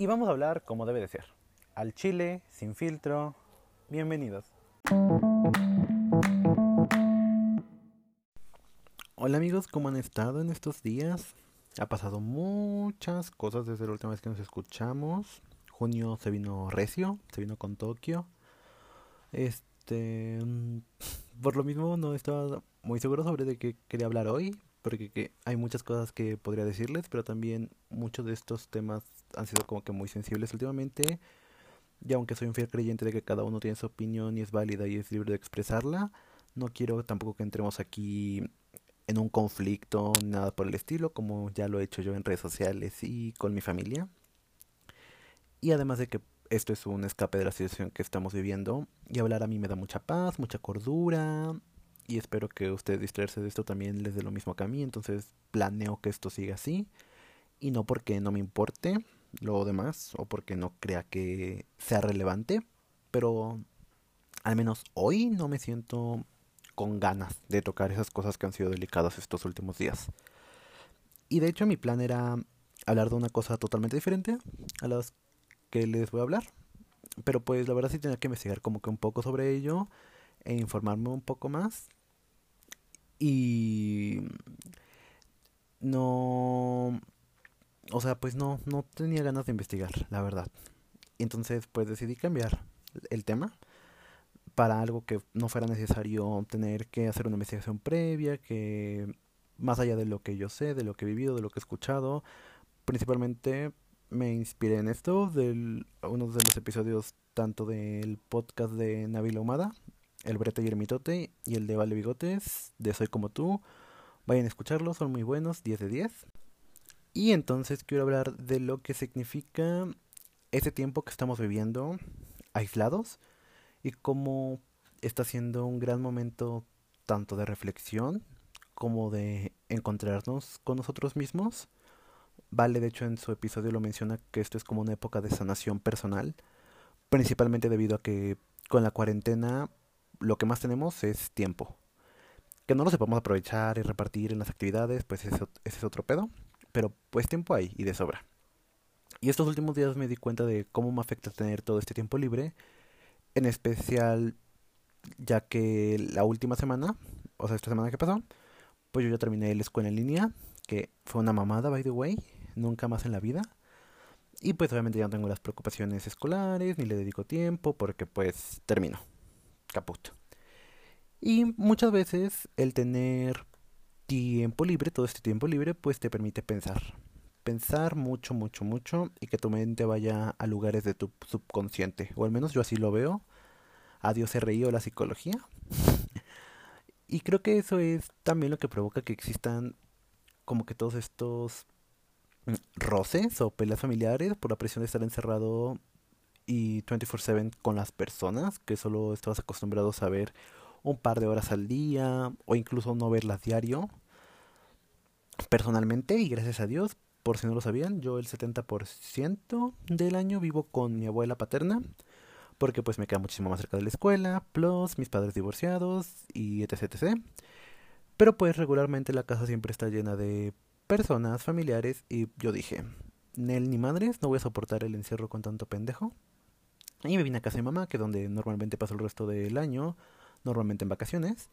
y vamos a hablar como debe de ser. Al chile, sin filtro. Bienvenidos. Hola amigos, ¿cómo han estado en estos días? Ha pasado muchas cosas desde la última vez que nos escuchamos. Junio se vino recio, se vino con Tokio. Este, mm, por lo mismo no estaba muy seguro sobre de qué quería hablar hoy, porque hay muchas cosas que podría decirles, pero también muchos de estos temas han sido como que muy sensibles últimamente. Y aunque soy un fiel creyente de que cada uno tiene su opinión y es válida y es libre de expresarla, no quiero tampoco que entremos aquí en un conflicto, nada por el estilo, como ya lo he hecho yo en redes sociales y con mi familia. Y además de que esto es un escape de la situación que estamos viviendo, y hablar a mí me da mucha paz, mucha cordura, y espero que ustedes distraerse de esto también les dé lo mismo que a mí, entonces planeo que esto siga así, y no porque no me importe, lo demás o porque no crea que sea relevante, pero al menos hoy no me siento con ganas de tocar esas cosas que han sido delicadas estos últimos días. Y de hecho mi plan era hablar de una cosa totalmente diferente a las que les voy a hablar. Pero pues la verdad sí tenía que investigar como que un poco sobre ello e informarme un poco más. Y no o sea, pues no, no tenía ganas de investigar, la verdad. Entonces, pues decidí cambiar el tema para algo que no fuera necesario tener que hacer una investigación previa, que más allá de lo que yo sé, de lo que he vivido, de lo que he escuchado, principalmente me inspiré en esto, de uno de los episodios tanto del podcast de Nabil Humada, El Brete y el Mitote, y el de Vale Bigotes, de Soy Como Tú. Vayan a escucharlos, son muy buenos, 10 de 10. Y entonces quiero hablar de lo que significa ese tiempo que estamos viviendo aislados y cómo está siendo un gran momento tanto de reflexión como de encontrarnos con nosotros mismos. Vale, de hecho, en su episodio lo menciona que esto es como una época de sanación personal, principalmente debido a que con la cuarentena lo que más tenemos es tiempo. Que no lo sepamos aprovechar y repartir en las actividades, pues ese es otro pedo pero pues tiempo hay y de sobra. Y estos últimos días me di cuenta de cómo me afecta tener todo este tiempo libre, en especial ya que la última semana, o sea, esta semana que pasó, pues yo ya terminé la escuela en línea, que fue una mamada, by the way, nunca más en la vida. Y pues obviamente ya no tengo las preocupaciones escolares, ni le dedico tiempo, porque pues termino. Caput. Y muchas veces el tener tiempo libre, todo este tiempo libre, pues te permite pensar. Pensar mucho, mucho, mucho y que tu mente vaya a lugares de tu subconsciente. O al menos yo así lo veo. Adiós RI o la psicología. y creo que eso es también lo que provoca que existan como que todos estos roces o peleas familiares por la presión de estar encerrado y 24/7 con las personas que solo estabas acostumbrado a ver un par de horas al día o incluso no verlas diario. Personalmente, y gracias a Dios, por si no lo sabían, yo el 70% del año vivo con mi abuela paterna, porque pues me queda muchísimo más cerca de la escuela, plus mis padres divorciados y etc, etc. Pero pues regularmente la casa siempre está llena de personas, familiares, y yo dije, Nel ni madres, no voy a soportar el encierro con tanto pendejo. Y me vine a casa de mamá, que es donde normalmente paso el resto del año, normalmente en vacaciones.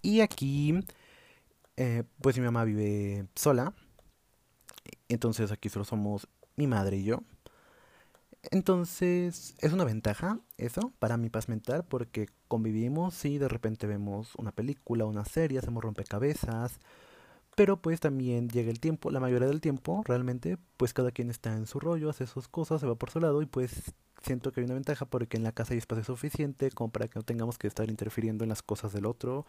Y aquí, eh, pues mi mamá vive sola. Entonces aquí solo somos mi madre y yo. Entonces es una ventaja eso para mi paz mental porque convivimos y de repente vemos una película, una serie, hacemos rompecabezas. Pero pues también llega el tiempo, la mayoría del tiempo realmente pues cada quien está en su rollo, hace sus cosas, se va por su lado y pues siento que hay una ventaja porque en la casa hay espacio suficiente como para que no tengamos que estar interfiriendo en las cosas del otro,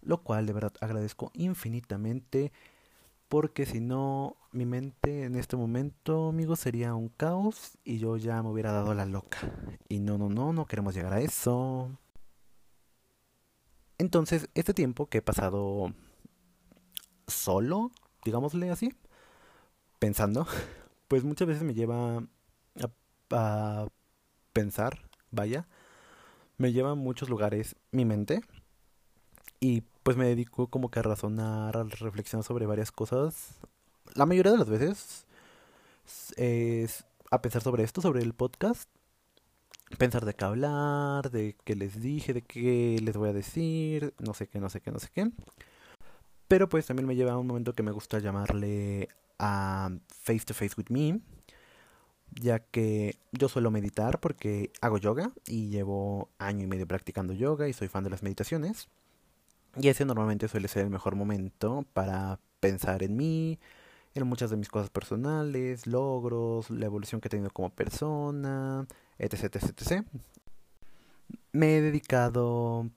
lo cual de verdad agradezco infinitamente porque si no mi mente en este momento, amigos, sería un caos y yo ya me hubiera dado la loca. Y no, no, no, no queremos llegar a eso. Entonces, este tiempo que he pasado solo, digámosle así, pensando, pues muchas veces me lleva a pensar, vaya, me lleva a muchos lugares mi mente y pues me dedico como que a razonar, a reflexionar sobre varias cosas. La mayoría de las veces es a pensar sobre esto, sobre el podcast. Pensar de qué hablar, de qué les dije, de qué les voy a decir, no sé qué, no sé qué, no sé qué. Pero pues también me lleva a un momento que me gusta llamarle a Face to Face with Me, ya que yo suelo meditar porque hago yoga y llevo año y medio practicando yoga y soy fan de las meditaciones. Y ese normalmente suele ser el mejor momento para pensar en mí, en muchas de mis cosas personales, logros, la evolución que he tenido como persona, etc, etc, etc. Me he dedicado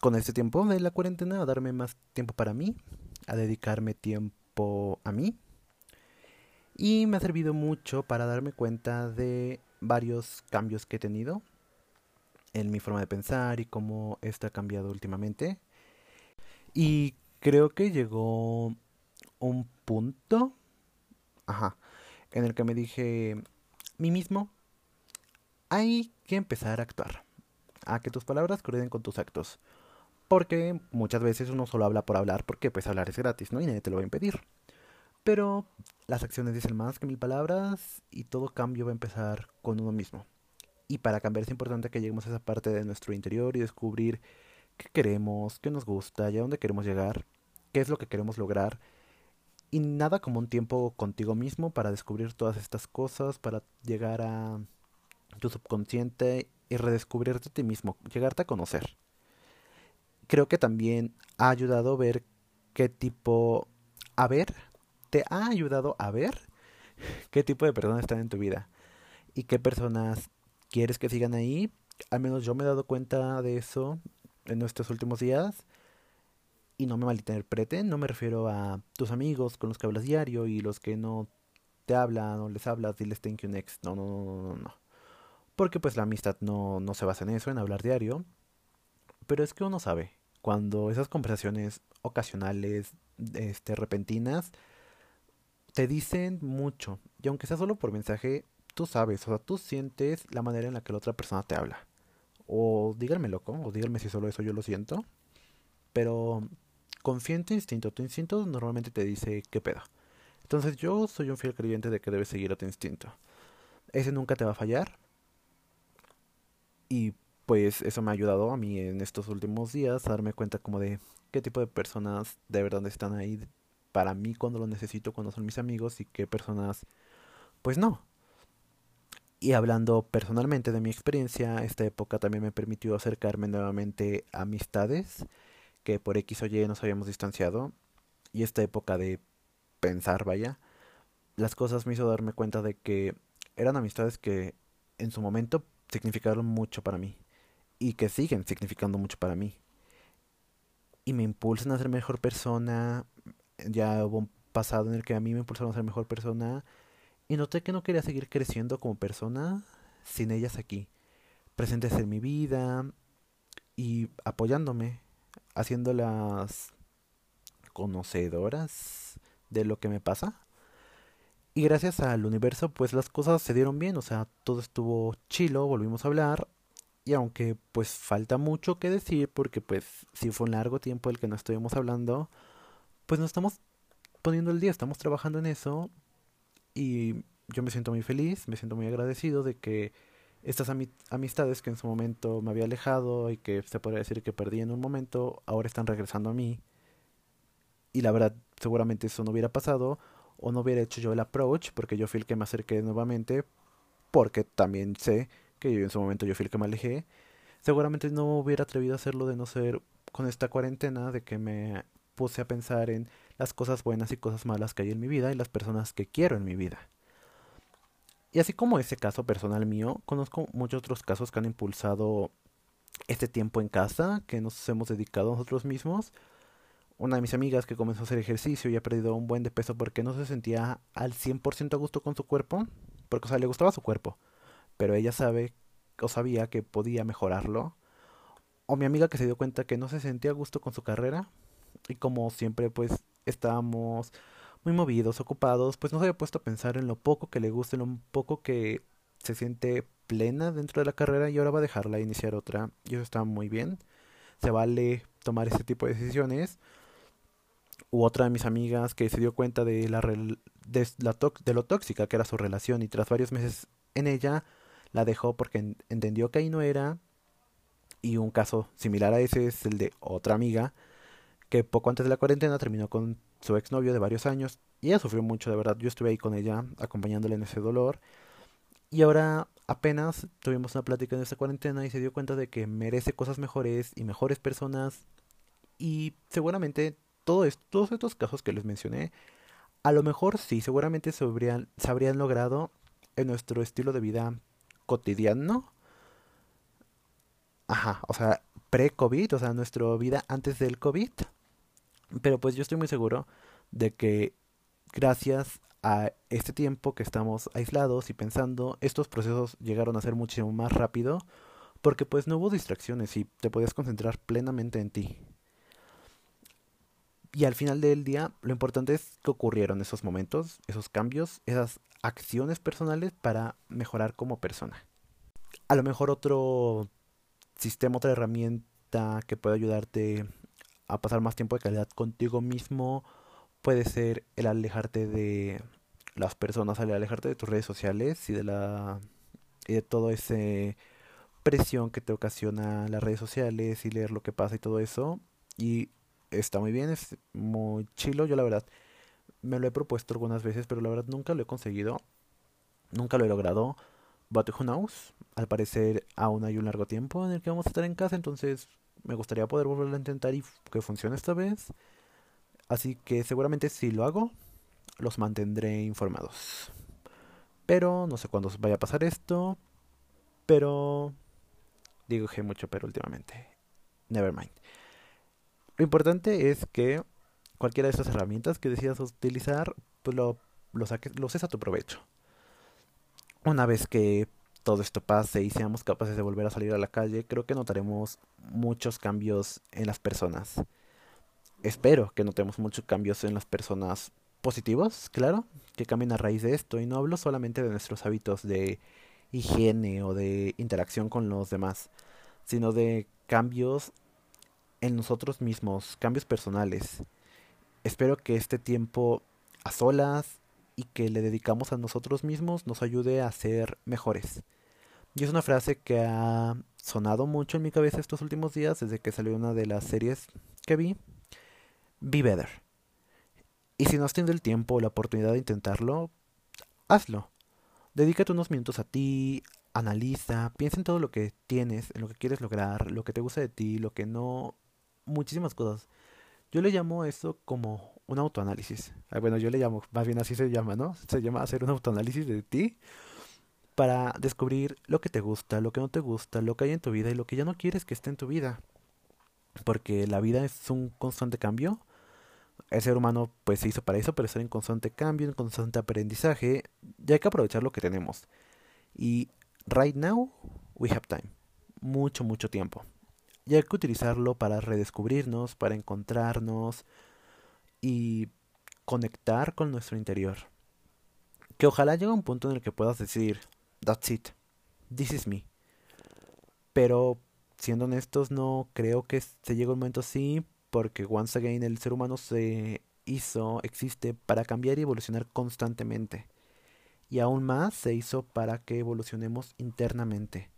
con este tiempo de la cuarentena a darme más tiempo para mí, a dedicarme tiempo a mí. Y me ha servido mucho para darme cuenta de varios cambios que he tenido en mi forma de pensar y cómo esto ha cambiado últimamente. Y creo que llegó un punto, ajá, en el que me dije, mí mismo, hay que empezar a actuar, a que tus palabras coordinen con tus actos. Porque muchas veces uno solo habla por hablar, porque pues hablar es gratis, ¿no? Y nadie te lo va a impedir. Pero las acciones dicen más que mil palabras y todo cambio va a empezar con uno mismo. Y para cambiar es importante que lleguemos a esa parte de nuestro interior y descubrir qué queremos, qué nos gusta y a dónde queremos llegar, qué es lo que queremos lograr. Y nada como un tiempo contigo mismo para descubrir todas estas cosas, para llegar a tu subconsciente y redescubrirte a ti mismo, llegarte a conocer. Creo que también ha ayudado ver qué tipo, a ver, te ha ayudado a ver qué tipo de personas están en tu vida y qué personas quieres que sigan ahí. Al menos yo me he dado cuenta de eso en nuestros últimos días. Y no me malinterpreten, no me refiero a tus amigos con los que hablas diario y los que no te hablan o les hablas, diles thank you next. No, no, no, no, no. Porque pues la amistad no, no se basa en eso, en hablar diario. Pero es que uno sabe, cuando esas conversaciones ocasionales, este, repentinas, te dicen mucho. Y aunque sea solo por mensaje, tú sabes, o sea, tú sientes la manera en la que la otra persona te habla. O díganme loco, o díganme si solo eso yo lo siento. Pero confía en tu instinto. Tu instinto normalmente te dice qué pedo. Entonces yo soy un fiel creyente de que debes seguir a tu instinto. Ese nunca te va a fallar. Y pues eso me ha ayudado a mí en estos últimos días a darme cuenta como de qué tipo de personas de verdad están ahí para mí cuando lo necesito, cuando son mis amigos y qué personas pues no. Y hablando personalmente de mi experiencia, esta época también me permitió acercarme nuevamente a amistades que por X o Y nos habíamos distanciado. Y esta época de pensar, vaya, las cosas me hizo darme cuenta de que eran amistades que en su momento significaron mucho para mí. Y que siguen significando mucho para mí. Y me impulsan a ser mejor persona. Ya hubo un pasado en el que a mí me impulsaron a ser mejor persona y noté que no quería seguir creciendo como persona sin ellas aquí, presentes en mi vida y apoyándome, haciéndolas conocedoras de lo que me pasa. Y gracias al universo, pues las cosas se dieron bien, o sea, todo estuvo chilo, volvimos a hablar. Y aunque pues falta mucho que decir, porque pues si fue un largo tiempo el que no estuvimos hablando, pues nos estamos poniendo el día, estamos trabajando en eso, y yo me siento muy feliz, me siento muy agradecido de que estas amistades que en su momento me había alejado y que se podría decir que perdí en un momento, ahora están regresando a mí. Y la verdad, seguramente eso no hubiera pasado o no hubiera hecho yo el approach porque yo fui el que me acerqué nuevamente porque también sé que yo en su momento yo fui el que me alejé. Seguramente no hubiera atrevido a hacerlo de no ser con esta cuarentena de que me puse a pensar en las cosas buenas y cosas malas que hay en mi vida y las personas que quiero en mi vida. Y así como ese caso personal mío, conozco muchos otros casos que han impulsado este tiempo en casa, que nos hemos dedicado a nosotros mismos. Una de mis amigas que comenzó a hacer ejercicio y ha perdido un buen de peso porque no se sentía al 100% a gusto con su cuerpo, porque o sea, le gustaba su cuerpo, pero ella sabe o sabía que podía mejorarlo. O mi amiga que se dio cuenta que no se sentía a gusto con su carrera y como siempre pues estábamos muy movidos, ocupados, pues no se había puesto a pensar en lo poco que le gusta, en lo poco que se siente plena dentro de la carrera y ahora va a dejarla e iniciar otra. Y eso está muy bien. Se vale tomar ese tipo de decisiones. u otra de mis amigas que se dio cuenta de, la, de, de lo tóxica que era su relación y tras varios meses en ella la dejó porque entendió que ahí no era. Y un caso similar a ese es el de otra amiga que poco antes de la cuarentena terminó con su exnovio de varios años y ella sufrió mucho, de verdad. Yo estuve ahí con ella acompañándole en ese dolor. Y ahora apenas tuvimos una plática en esta cuarentena y se dio cuenta de que merece cosas mejores y mejores personas. Y seguramente todos estos casos que les mencioné, a lo mejor sí, seguramente se habrían, se habrían logrado en nuestro estilo de vida cotidiano. Ajá, o sea, pre-COVID, o sea, nuestra vida antes del COVID. Pero pues yo estoy muy seguro de que gracias a este tiempo que estamos aislados y pensando, estos procesos llegaron a ser muchísimo más rápido porque pues no hubo distracciones y te podías concentrar plenamente en ti. Y al final del día, lo importante es que ocurrieron esos momentos, esos cambios, esas acciones personales para mejorar como persona. A lo mejor otro sistema, otra herramienta que puede ayudarte a pasar más tiempo de calidad contigo mismo puede ser el alejarte de las personas, el alejarte de tus redes sociales y de la y de todo ese presión que te ocasiona las redes sociales y leer lo que pasa y todo eso y está muy bien, es muy chilo, yo la verdad me lo he propuesto algunas veces, pero la verdad nunca lo he conseguido, nunca lo he logrado. But who knows? Al parecer aún hay un largo tiempo en el que vamos a estar en casa, entonces me gustaría poder volverlo a intentar y que funcione esta vez. Así que seguramente si lo hago, los mantendré informados. Pero no sé cuándo vaya a pasar esto. Pero digo que mucho pero últimamente. Nevermind. Lo importante es que cualquiera de estas herramientas que decidas utilizar, pues lo, saques, a tu provecho. Una vez que todo esto pase y seamos capaces de volver a salir a la calle, creo que notaremos muchos cambios en las personas. Espero que notemos muchos cambios en las personas positivos, claro, que cambien a raíz de esto. Y no hablo solamente de nuestros hábitos de higiene o de interacción con los demás, sino de cambios en nosotros mismos, cambios personales. Espero que este tiempo a solas y que le dedicamos a nosotros mismos nos ayude a ser mejores. Y es una frase que ha sonado mucho en mi cabeza estos últimos días desde que salió una de las series que vi. Be better. Y si no has tenido el tiempo o la oportunidad de intentarlo, hazlo. Dedícate unos minutos a ti, analiza, piensa en todo lo que tienes, en lo que quieres lograr, lo que te gusta de ti, lo que no, muchísimas cosas. Yo le llamo eso como un autoanálisis. Ah, bueno, yo le llamo, más bien así se llama, ¿no? Se llama hacer un autoanálisis de ti para descubrir lo que te gusta, lo que no te gusta, lo que hay en tu vida y lo que ya no quieres que esté en tu vida. Porque la vida es un constante cambio. El ser humano pues se hizo para eso, para estar en constante cambio, en constante aprendizaje. Y hay que aprovechar lo que tenemos. Y right now we have time. Mucho, mucho tiempo. Y hay que utilizarlo para redescubrirnos, para encontrarnos, y conectar con nuestro interior. Que ojalá llegue un punto en el que puedas decir, that's it, this is me. Pero siendo honestos, no creo que se llegue un momento así, porque once again el ser humano se hizo, existe para cambiar y evolucionar constantemente. Y aún más se hizo para que evolucionemos internamente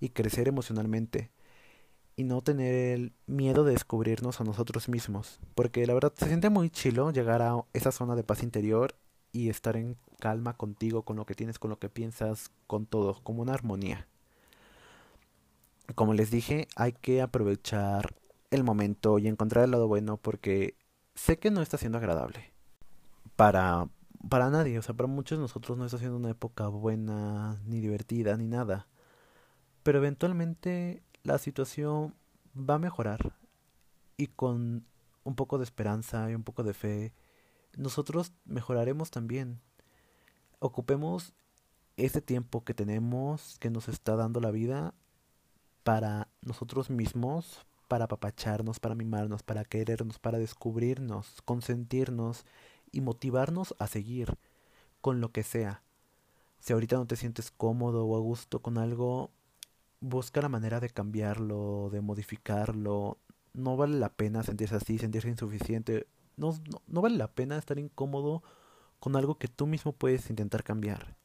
y crecer emocionalmente y no tener el miedo de descubrirnos a nosotros mismos. Porque la verdad se siente muy chilo llegar a esa zona de paz interior y estar en calma contigo, con lo que tienes, con lo que piensas, con todo, como una armonía. Como les dije, hay que aprovechar el momento y encontrar el lado bueno porque sé que no está siendo agradable. Para, para nadie, o sea, para muchos de nosotros no está siendo una época buena, ni divertida, ni nada. Pero eventualmente la situación va a mejorar y con un poco de esperanza y un poco de fe, nosotros mejoraremos también. Ocupemos ese tiempo que tenemos, que nos está dando la vida, para nosotros mismos, para apapacharnos, para mimarnos, para querernos, para descubrirnos, consentirnos y motivarnos a seguir con lo que sea. Si ahorita no te sientes cómodo o a gusto con algo, busca la manera de cambiarlo, de modificarlo. No vale la pena sentirse así, sentirse insuficiente no, no vale la pena estar incómodo con algo que tú mismo puedes intentar cambiar.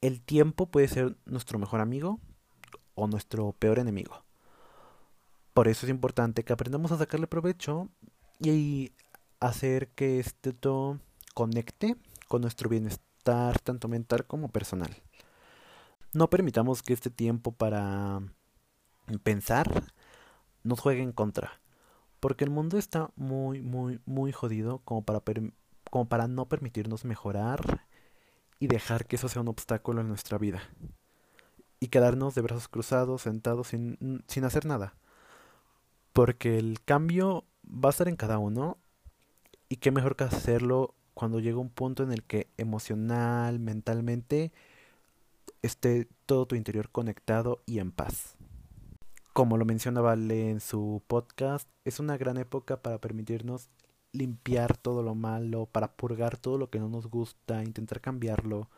El tiempo puede ser nuestro mejor amigo o nuestro peor enemigo. Por eso es importante que aprendamos a sacarle provecho y hacer que esto conecte con nuestro bienestar tanto mental como personal. No permitamos que este tiempo para pensar nos juegue en contra, porque el mundo está muy, muy, muy jodido como para, como para no permitirnos mejorar y dejar que eso sea un obstáculo en nuestra vida. Y quedarnos de brazos cruzados, sentados sin, sin hacer nada. Porque el cambio va a estar en cada uno. Y qué mejor que hacerlo cuando llega un punto en el que emocional, mentalmente, esté todo tu interior conectado y en paz. Como lo mencionaba Vale en su podcast, es una gran época para permitirnos limpiar todo lo malo, para purgar todo lo que no nos gusta, intentar cambiarlo.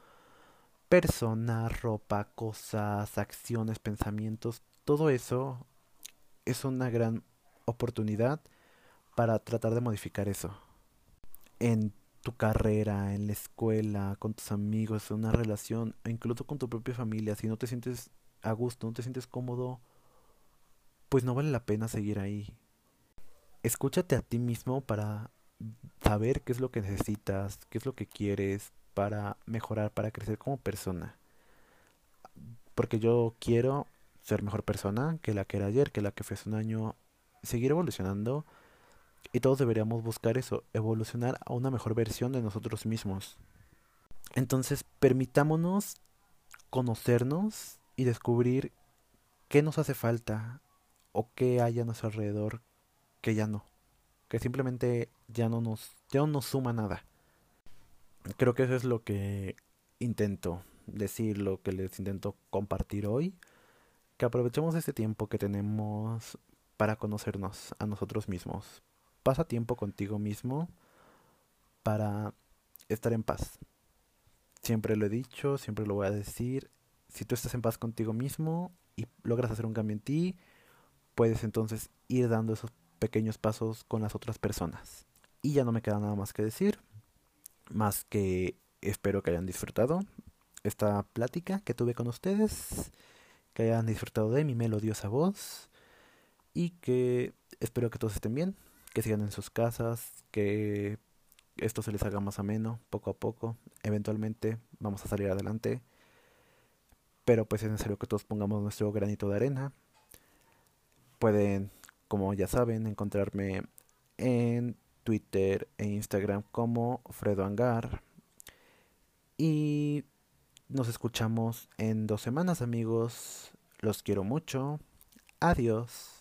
Personas, ropa, cosas, acciones, pensamientos, todo eso es una gran oportunidad para tratar de modificar eso. En tu carrera, en la escuela, con tus amigos, una relación, e incluso con tu propia familia, si no te sientes a gusto, no te sientes cómodo, pues no vale la pena seguir ahí escúchate a ti mismo para saber qué es lo que necesitas, qué es lo que quieres para mejorar, para crecer como persona. Porque yo quiero ser mejor persona que la que era ayer, que la que fue hace un año, seguir evolucionando. Y todos deberíamos buscar eso, evolucionar a una mejor versión de nosotros mismos. Entonces, permitámonos conocernos y descubrir qué nos hace falta o qué hay a nuestro alrededor que ya no. Que simplemente ya no nos, ya no nos suma nada. Creo que eso es lo que intento decir, lo que les intento compartir hoy. Que aprovechemos este tiempo que tenemos para conocernos a nosotros mismos. Pasa tiempo contigo mismo para estar en paz. Siempre lo he dicho, siempre lo voy a decir. Si tú estás en paz contigo mismo y logras hacer un cambio en ti, puedes entonces ir dando esos pequeños pasos con las otras personas. Y ya no me queda nada más que decir, más que espero que hayan disfrutado esta plática que tuve con ustedes, que hayan disfrutado de mi melodiosa voz y que espero que todos estén bien, que sigan en sus casas, que esto se les haga más ameno poco a poco, eventualmente vamos a salir adelante, pero pues es necesario que todos pongamos nuestro granito de arena. Pueden como ya saben, encontrarme en Twitter e Instagram como Fredo Angar. Y nos escuchamos en dos semanas amigos. Los quiero mucho. Adiós.